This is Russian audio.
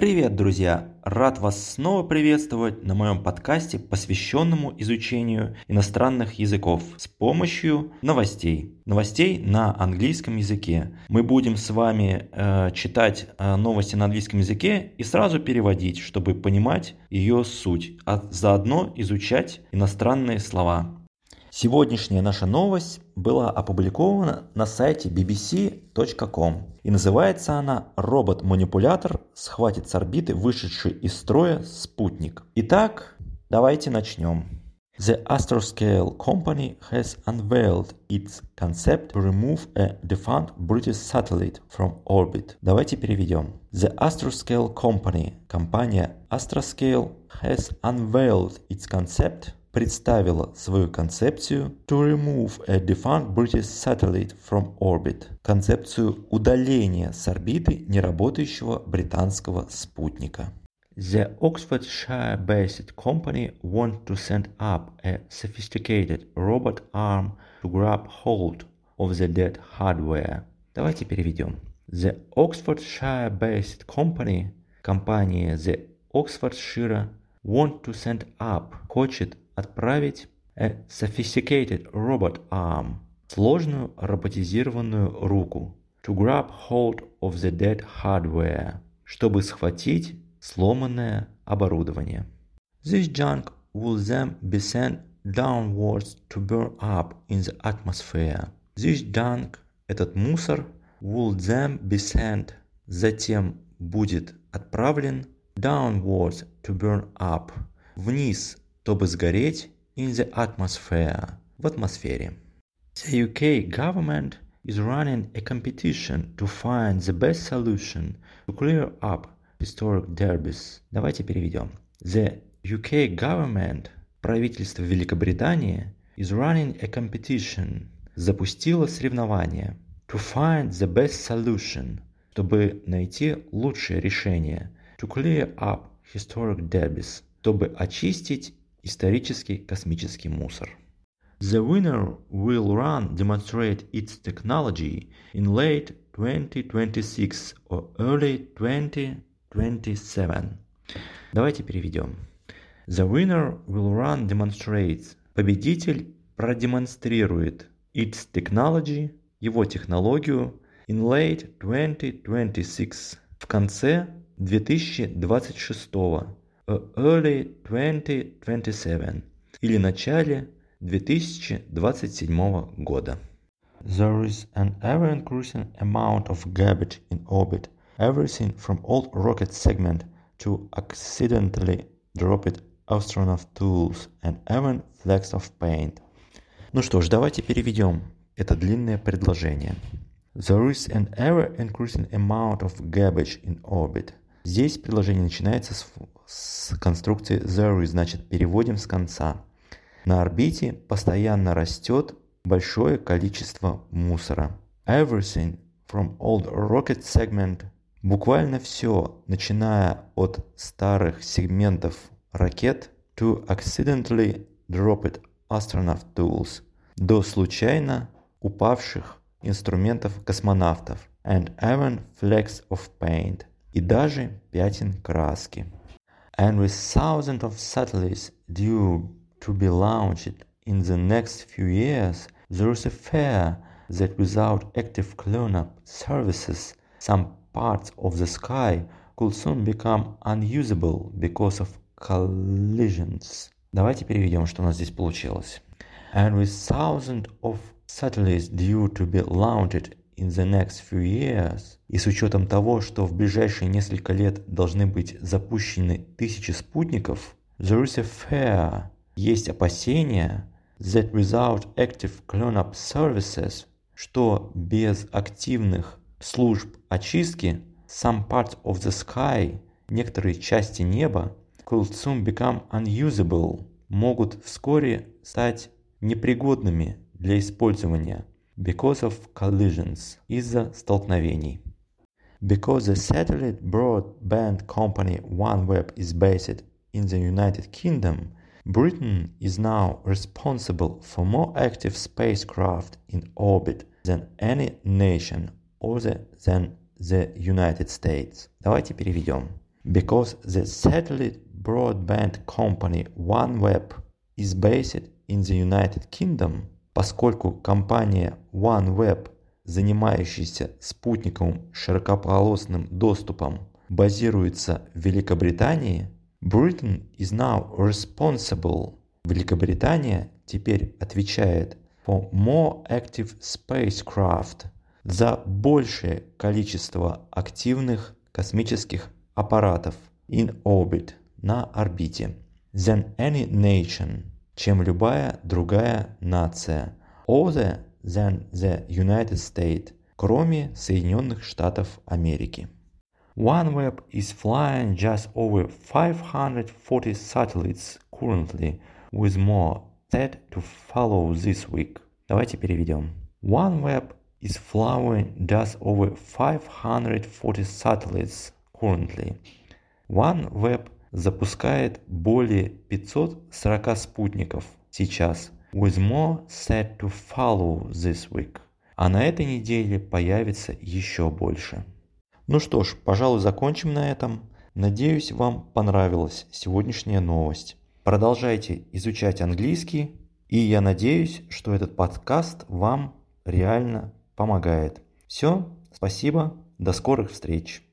Привет, друзья! Рад вас снова приветствовать на моем подкасте, посвященному изучению иностранных языков с помощью новостей. Новостей на английском языке. Мы будем с вами э, читать э, новости на английском языке и сразу переводить, чтобы понимать ее суть, а заодно изучать иностранные слова. Сегодняшняя наша новость была опубликована на сайте bbc.com и называется она «Робот-манипулятор схватит с орбиты вышедший из строя спутник». Итак, давайте начнем. The Astroscale company has unveiled its concept to remove a defunct British satellite from orbit. Давайте переведем. The Astroscale company, компания Astroscale, has unveiled its concept представила свою концепцию to remove a defunct British satellite from orbit, концепцию удаления с орбиты неработающего британского спутника. The Oxfordshire-based company want to send up a sophisticated robot arm to grab hold of the dead hardware. Давайте переведем. The Oxfordshire-based company, компания The Oxfordshire, want to send up, хочет отправить a sophisticated robot arm, сложную роботизированную руку, to grab hold of the dead hardware, чтобы схватить сломанное оборудование. This junk will then be sent downwards to burn up in the atmosphere. This junk, этот мусор, will then be sent, затем будет отправлен downwards to burn up, вниз чтобы сгореть in the atmosphere, в атмосфере. The UK government is running a competition to find the best solution to clear up historic derbies. Давайте переведем. The UK government, правительство Великобритании, is running a competition, запустило соревнование to find the best solution, чтобы найти лучшее решение to clear up historic derbies, чтобы очистить исторический космический мусор. The winner will run demonstrate its technology in late 2026 or early 2027. Давайте переведем. The winner will run demonstrates. Победитель продемонстрирует its technology, его технологию, in late 2026, в конце 2026 early 2027 или начале 2027 года. There is an ever-increasing amount of garbage in orbit, everything from old rocket segment to accidentally dropped astronaut tools and even flecks of paint. Ну что ж, давайте переведем это длинное предложение. There is an ever-increasing amount of garbage in orbit. Здесь предложение начинается с, с конструкции there, значит переводим с конца. На орбите постоянно растет большое количество мусора. Everything from old rocket segment буквально все, начиная от старых сегментов ракет to accidentally dropped astronaut tools до случайно упавших инструментов космонавтов and even flecks of paint и даже пятен краски. And with thousands of satellites due to be launched in the next few years, there is a fear that without active cleanup services, some parts of the sky could soon become unusable because of collisions. Давайте переведем, что у нас здесь получилось. And with thousands of satellites due to be launched in the next few years, и с учетом того, что в ближайшие несколько лет должны быть запущены тысячи спутников, there is a fear, есть опасения, that without active cleanup services, что без активных служб очистки, some parts of the sky, некоторые части неба, could soon become unusable, могут вскоре стать непригодными для использования because of collisions, из-за столкновений. Because the satellite broadband company OneWeb is based in the United Kingdom, Britain is now responsible for more active spacecraft in orbit than any nation other than the United States. Давайте переведем. Because the satellite broadband company OneWeb is based in the United Kingdom, поскольку компания OneWeb, занимающаяся спутниковым широкополосным доступом, базируется в Великобритании, Britain is now responsible. Великобритания теперь отвечает for more active spacecraft за большее количество активных космических аппаратов in orbit на орбите than any nation, чем любая другая нация, other than the United States, кроме Соединенных Штатов Америки. OneWeb is flying just over 540 satellites currently, with more set to follow this week. Давайте переведем. OneWeb is flying just over 540 satellites currently. OneWeb запускает более 540 спутников сейчас, with more set to follow this week. А на этой неделе появится еще больше. Ну что ж, пожалуй, закончим на этом. Надеюсь, вам понравилась сегодняшняя новость. Продолжайте изучать английский, и я надеюсь, что этот подкаст вам реально помогает. Все, спасибо, до скорых встреч.